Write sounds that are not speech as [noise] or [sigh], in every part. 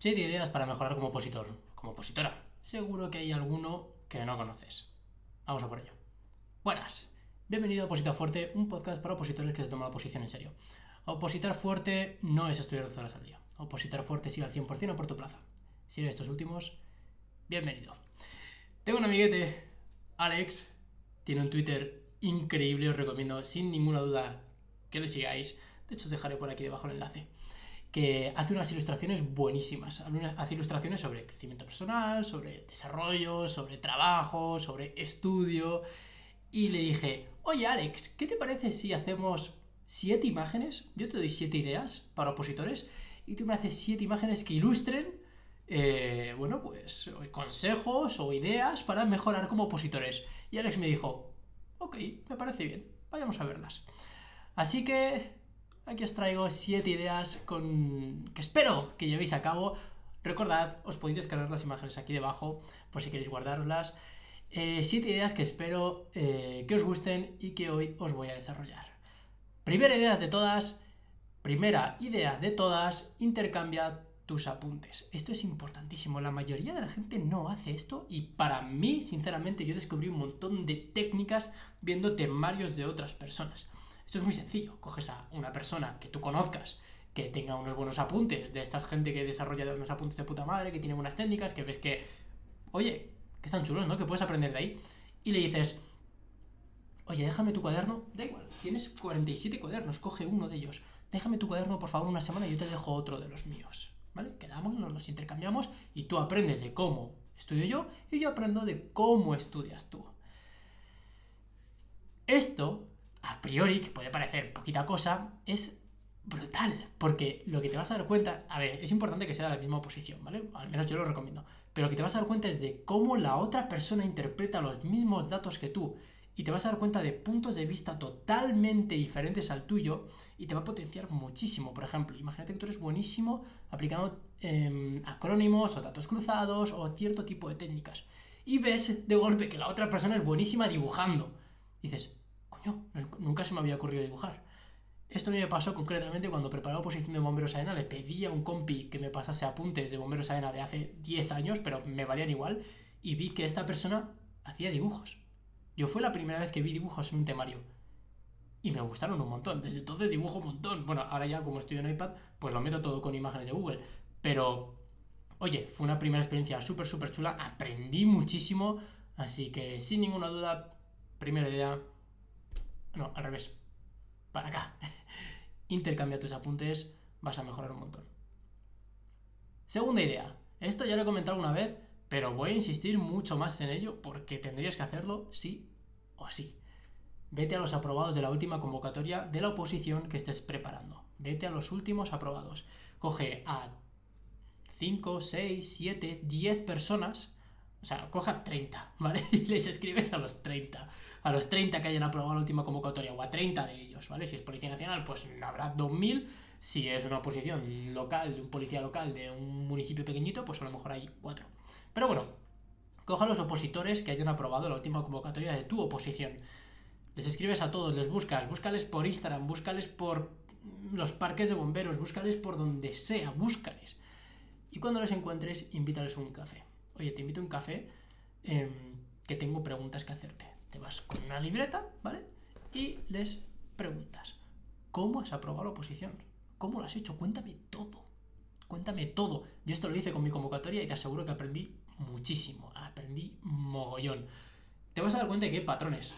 7 ideas para mejorar como opositor, como opositora. Seguro que hay alguno que no conoces. Vamos a por ello. Buenas. Bienvenido a Opositor Fuerte, un podcast para opositores que se toman la oposición en serio. Opositar fuerte no es estudiar 12 horas al día. Opositar fuerte es ir al 100% a por tu plaza. Si eres estos últimos, bienvenido. Tengo un amiguete, Alex, tiene un Twitter increíble, os recomiendo sin ninguna duda que le sigáis. De hecho, os dejaré por aquí debajo el enlace que hace unas ilustraciones buenísimas. Hace ilustraciones sobre crecimiento personal, sobre desarrollo, sobre trabajo, sobre estudio. Y le dije, oye Alex, ¿qué te parece si hacemos siete imágenes? Yo te doy siete ideas para opositores y tú me haces siete imágenes que ilustren, eh, bueno, pues consejos o ideas para mejorar como opositores. Y Alex me dijo, ok, me parece bien, vayamos a verlas. Así que aquí os traigo 7 ideas que espero que llevéis a cabo. Recordad, os podéis descargar las imágenes aquí debajo por si queréis guardarlas. 7 eh, ideas que espero eh, que os gusten y que hoy os voy a desarrollar. Primera idea de todas, primera idea de todas, intercambia tus apuntes. Esto es importantísimo. La mayoría de la gente no hace esto y para mí, sinceramente, yo descubrí un montón de técnicas viendo temarios de otras personas. Esto es muy sencillo. Coges a una persona que tú conozcas, que tenga unos buenos apuntes, de esta gente que desarrolla unos apuntes de puta madre, que tiene buenas técnicas, que ves que, oye, que están chulos, ¿no? Que puedes aprender de ahí. Y le dices, oye, déjame tu cuaderno. Da igual, tienes 47 cuadernos, coge uno de ellos. Déjame tu cuaderno, por favor, una semana y yo te dejo otro de los míos. ¿Vale? Quedamos, nos los intercambiamos y tú aprendes de cómo estudio yo y yo aprendo de cómo estudias tú. Esto a priori, que puede parecer poquita cosa, es brutal. Porque lo que te vas a dar cuenta, a ver, es importante que sea la misma posición, ¿vale? Al menos yo lo recomiendo. Pero lo que te vas a dar cuenta es de cómo la otra persona interpreta los mismos datos que tú. Y te vas a dar cuenta de puntos de vista totalmente diferentes al tuyo y te va a potenciar muchísimo. Por ejemplo, imagínate que tú eres buenísimo aplicando em, acrónimos o datos cruzados o cierto tipo de técnicas. Y ves de golpe que la otra persona es buenísima dibujando. Dices, nunca se me había ocurrido dibujar. Esto me pasó concretamente cuando preparaba oposición de bomberos AENA, le pedí a un compi que me pasase apuntes de bomberos AENA de hace 10 años, pero me valían igual, y vi que esta persona hacía dibujos. Yo fue la primera vez que vi dibujos en un temario. Y me gustaron un montón. Desde entonces dibujo un montón. Bueno, ahora ya como estoy en iPad, pues lo meto todo con imágenes de Google. Pero, oye, fue una primera experiencia súper, súper chula. Aprendí muchísimo. Así que, sin ninguna duda, primera idea, no, al revés. Para acá. [laughs] Intercambia tus apuntes, vas a mejorar un montón. Segunda idea. Esto ya lo he comentado una vez, pero voy a insistir mucho más en ello porque tendrías que hacerlo sí o sí. Vete a los aprobados de la última convocatoria de la oposición que estés preparando. Vete a los últimos aprobados. Coge a 5, 6, 7, 10 personas o sea, coja 30, [laughs] ¿vale? Y les escribes a los 30. A los 30 que hayan aprobado la última convocatoria, o a 30 de ellos, ¿vale? Si es Policía Nacional, pues habrá 2.000. Si es una posición local, de un policía local de un municipio pequeñito, pues a lo mejor hay 4. Pero bueno, coja a los opositores que hayan aprobado la última convocatoria de tu oposición. Les escribes a todos, les buscas, búscales por Instagram, búscales por los parques de bomberos, búscales por donde sea, búscales. Y cuando les encuentres, invítales a un café oye, te invito a un café em, que tengo preguntas que hacerte. Te vas con una libreta, ¿vale? Y les preguntas, ¿cómo has aprobado la oposición? ¿Cómo lo has hecho? Cuéntame todo. Cuéntame todo. Yo esto lo hice con mi convocatoria y te aseguro que aprendí muchísimo. Aprendí mogollón. Te vas a dar cuenta de que hay patrones.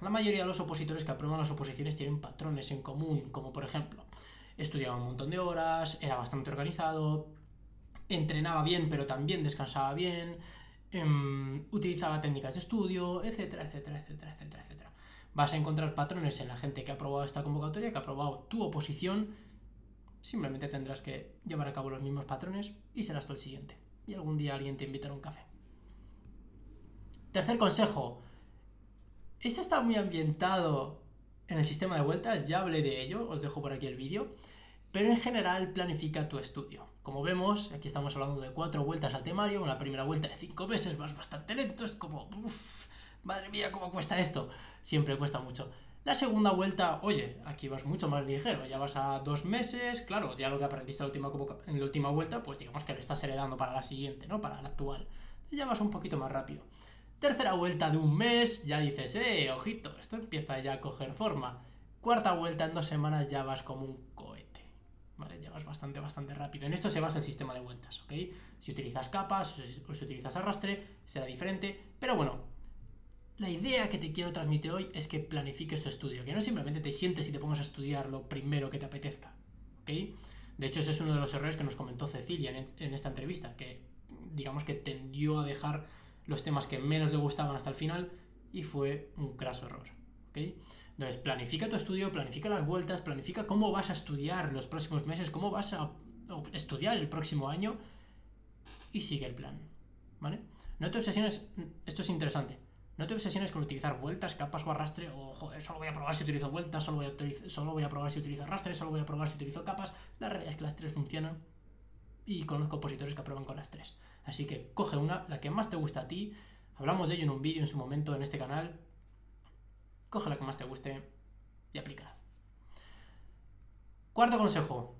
La mayoría de los opositores que aprueban las oposiciones tienen patrones en común, como por ejemplo, estudiaba un montón de horas, era bastante organizado, entrenaba bien pero también descansaba bien, em, utilizaba técnicas de estudio, etcétera, etcétera, etcétera, etcétera, etcétera. Vas a encontrar patrones en la gente que ha aprobado esta convocatoria, que ha aprobado tu oposición. Simplemente tendrás que llevar a cabo los mismos patrones y serás tú el siguiente. Y algún día alguien te invitará a un café. Tercer consejo. Este está muy ambientado en el sistema de vueltas, ya hablé de ello, os dejo por aquí el vídeo. Pero en general planifica tu estudio. Como vemos, aquí estamos hablando de cuatro vueltas al temario, una primera vuelta de cinco meses, vas bastante lento, es como, uff, madre mía, ¿cómo cuesta esto? Siempre cuesta mucho. La segunda vuelta, oye, aquí vas mucho más ligero, ya vas a dos meses, claro, ya lo que aprendiste en la última, vuelta, pues digamos que lo estás heredando para la siguiente, ¿no? Para la actual. Ya vas un poquito más rápido. Tercera vuelta de un mes, ya dices, eh, ojito, esto empieza ya a coger forma. Cuarta vuelta en dos semanas ya vas como un. ¿Vale? Vas bastante, bastante rápido. En esto se basa el sistema de vueltas, ¿ok? Si utilizas capas o si utilizas arrastre, será diferente. Pero bueno, la idea que te quiero transmitir hoy es que planifiques tu estudio, que no simplemente te sientes y te pongas a estudiar lo primero que te apetezca, ¿ok? De hecho, ese es uno de los errores que nos comentó Cecilia en, esta entrevista, que digamos que tendió a dejar los temas que menos le gustaban hasta el final y fue un craso error. ¿ok? Entonces, planifica tu estudio, planifica las vueltas, planifica cómo vas a estudiar los próximos meses, cómo vas a estudiar el próximo año y sigue el plan. ¿Vale? No te obsesiones, esto es interesante, no te obsesiones con utilizar vueltas, capas o arrastre, o joder, solo voy a probar si utilizo vueltas, solo voy a, solo voy a probar si utilizo arrastre, solo voy a probar si utilizo capas. La realidad es que las tres funcionan y conozco opositores que aprueban con las tres. Así que coge una, la que más te gusta a ti. Hablamos de ello en un vídeo en su momento en este canal. Coge la que más te guste y aplícala. Cuarto consejo.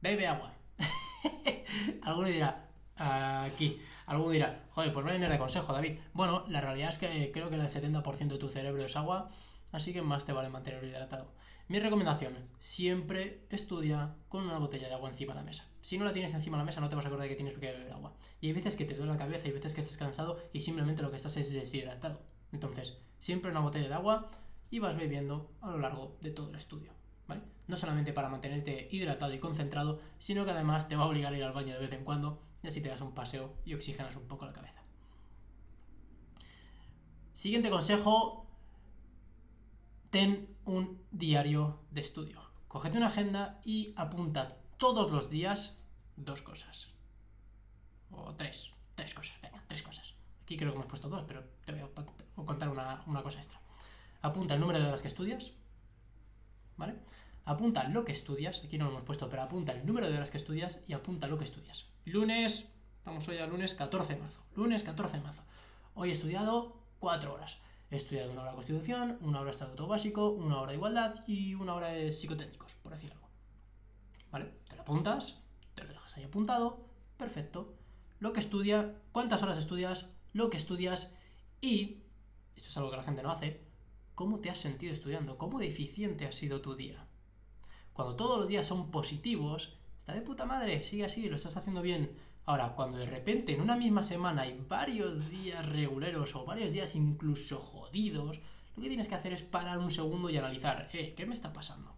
Bebe agua. [laughs] Alguno dirá, aquí, alguno dirá, joder, pues venir de consejo, David. Bueno, la realidad es que creo que el 70% de tu cerebro es agua, así que más te vale mantenerlo hidratado. Mi recomendación, siempre estudia con una botella de agua encima de la mesa. Si no la tienes encima de la mesa no te vas a acordar de que tienes que beber agua. Y hay veces que te duele la cabeza, hay veces que estás cansado y simplemente lo que estás es deshidratado. Entonces, siempre una botella de agua y vas bebiendo a lo largo de todo el estudio. ¿vale? No solamente para mantenerte hidratado y concentrado, sino que además te va a obligar a ir al baño de vez en cuando y así te das un paseo y oxigenas un poco la cabeza. Siguiente consejo, ten un diario de estudio. Cógete una agenda y apunta todos los días dos cosas. O tres, tres cosas, venga, tres cosas. Aquí creo que hemos puesto dos, pero te voy a contar una, una cosa extra. Apunta el número de horas que estudias, ¿vale? Apunta lo que estudias, aquí no lo hemos puesto, pero apunta el número de horas que estudias y apunta lo que estudias. Lunes, estamos hoy a lunes 14 de marzo. Lunes 14 de marzo. Hoy he estudiado 4 horas. He estudiado una hora de constitución, una hora de estatuto básico, una hora de igualdad y una hora de psicotécnicos, por decir algo. ¿Vale? Te lo apuntas, te lo dejas ahí apuntado, perfecto. Lo que estudia, cuántas horas estudias, lo que estudias y, esto es algo que la gente no hace, cómo te has sentido estudiando, cómo deficiente ha sido tu día. Cuando todos los días son positivos, está de puta madre, sigue así, lo estás haciendo bien. Ahora, cuando de repente en una misma semana hay varios días reguleros o varios días incluso jodidos, lo que tienes que hacer es parar un segundo y analizar, eh, ¿qué me está pasando?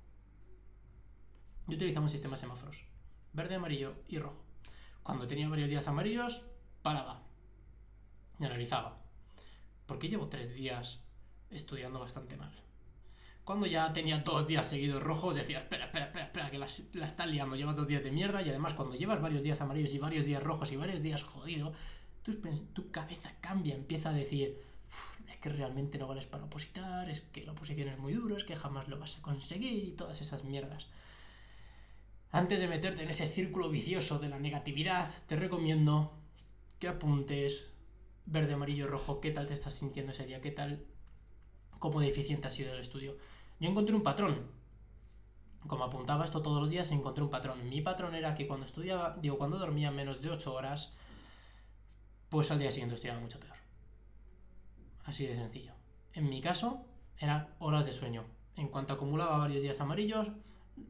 Yo utilizaba un sistema de semáforos, verde, amarillo y rojo. Cuando tenía varios días amarillos, paraba y analizaba. ¿Por qué llevo tres días estudiando bastante mal? Cuando ya tenía dos días seguidos rojos, decía, espera, espera, espera, espera, que la, la estás liando, llevas dos días de mierda y además cuando llevas varios días amarillos y varios días rojos y varios días jodido, tu, tu cabeza cambia, empieza a decir, es que realmente no vales para opositar, es que la oposición es muy duro, es que jamás lo vas a conseguir y todas esas mierdas. Antes de meterte en ese círculo vicioso de la negatividad, te recomiendo que apuntes verde, amarillo, rojo, qué tal te estás sintiendo ese día, qué tal, cómo deficiente ha sido el estudio yo encontré un patrón. Como apuntaba esto todos los días, encontré un patrón. Mi patrón era que cuando estudiaba, digo, cuando dormía menos de 8 horas, pues al día siguiente estudiaba mucho peor. Así de sencillo. En mi caso, eran horas de sueño. En cuanto acumulaba varios días amarillos,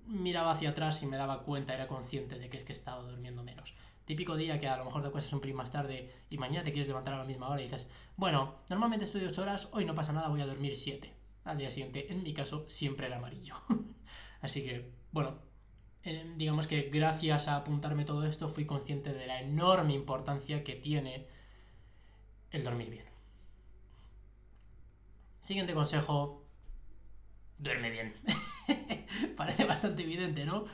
miraba hacia atrás y me daba cuenta, era consciente de que es que estaba durmiendo menos. Típico día que a lo mejor te acuestas un pelín más tarde y mañana te quieres levantar a la misma hora y dices, bueno, normalmente estudio 8 horas, hoy no pasa nada, voy a dormir 7 al día siguiente, en mi caso, siempre era amarillo. [laughs] Así que, bueno, digamos que gracias a apuntarme todo esto fui consciente de la enorme importancia que tiene el dormir bien. Siguiente consejo, duerme bien. [laughs] Parece bastante evidente, ¿no?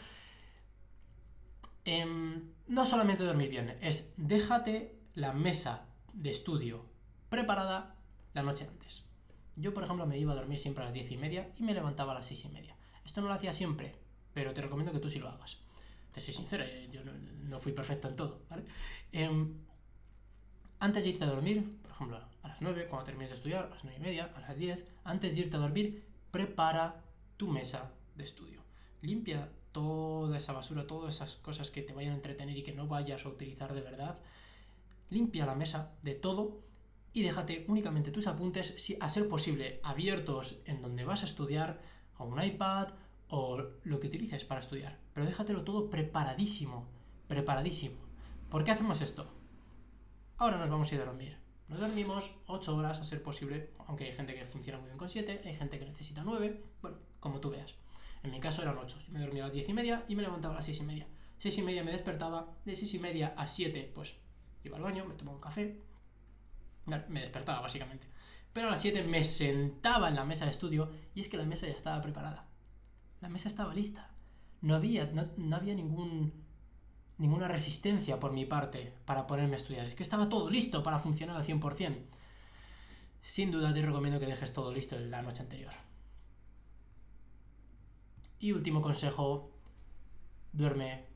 Em, no solamente dormir bien, es déjate la mesa de estudio preparada la noche antes. Yo, por ejemplo, me iba a dormir siempre a las diez y media y me levantaba a las seis y media. Esto no lo hacía siempre, pero te recomiendo que tú sí lo hagas. Te soy sincero, eh, yo no, fui perfecto en todo, ¿vale? Em, antes de irte a dormir, por ejemplo, a las 9, cuando termines de estudiar, a las 9 y media, a las 10, antes de irte a dormir, prepara tu mesa de estudio. Limpia toda esa basura, todas esas cosas que te vayan a entretener y que no vayas a utilizar de verdad. Limpia la mesa de todo y déjate únicamente tus apuntes, si, a ser posible, abiertos en donde vas a estudiar, a un iPad o lo que utilices para estudiar. Pero déjatelo todo preparadísimo, preparadísimo. ¿Por qué hacemos esto? Ahora nos vamos a ir a dormir. Nos dormimos 8 horas a ser posible, aunque hay gente que funciona muy bien con 7, hay gente que necesita 9, bueno, como tú veas. En mi caso eran 8. me dormía a las 10 y media y me levantaba a las 6 y media. 6 y media me despertaba, de 6 y media a 7, pues iba al baño, me tomaba un café, me despertaba básicamente. Pero a las 7 me sentaba en la mesa de estudio y es que la mesa ya estaba preparada. La mesa estaba lista. No había, no, había ningún, ninguna resistencia por mi parte para ponerme a estudiar. Es que estaba todo listo para funcionar al 100%. Sin duda te recomiendo que dejes todo listo la noche anterior. Y último consejo, duerme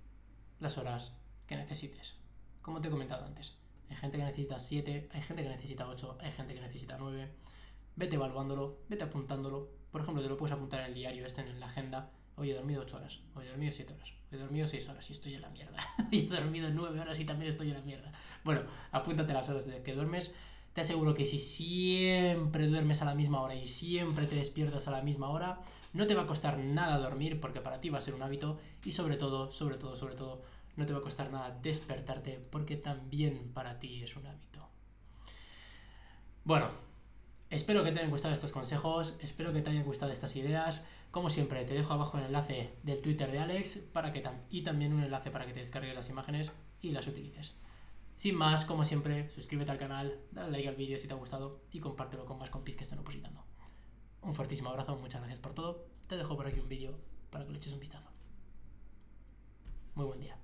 las horas que necesites. Como te he comentado antes. Hay gente que necesita 7, hay gente que necesita 8, hay gente que necesita 9. Vete evaluándolo, vete apuntándolo. Por ejemplo, te lo puedes apuntar en el diario, este en la agenda. Hoy he dormido 8 horas, hoy he dormido 7 horas, hoy he dormido 6 horas y estoy en la mierda. [laughs] y he dormido 9 horas y también estoy en la mierda. Bueno, apúntate las horas de que duermes. Te aseguro que si siempre duermes a la misma hora y siempre te despiertas a la misma hora, no te va a costar nada dormir porque para ti va a ser un hábito y sobre todo, sobre todo, sobre todo, no te va a costar nada despertarte porque también para ti es un hábito. Bueno, espero que te hayan gustado estos consejos, espero que te hayan gustado estas ideas. Como siempre, te dejo abajo el enlace del Twitter de Alex para que y también un enlace para que te descargues las imágenes y las utilices. Sin más, como siempre, suscríbete al canal, dale like al vídeo si te ha gustado y compártelo con más compis que estén opositando. Un fuertísimo abrazo, muchas gracias por todo. Te dejo por aquí un vídeo para que le eches un vistazo. Muy buen día.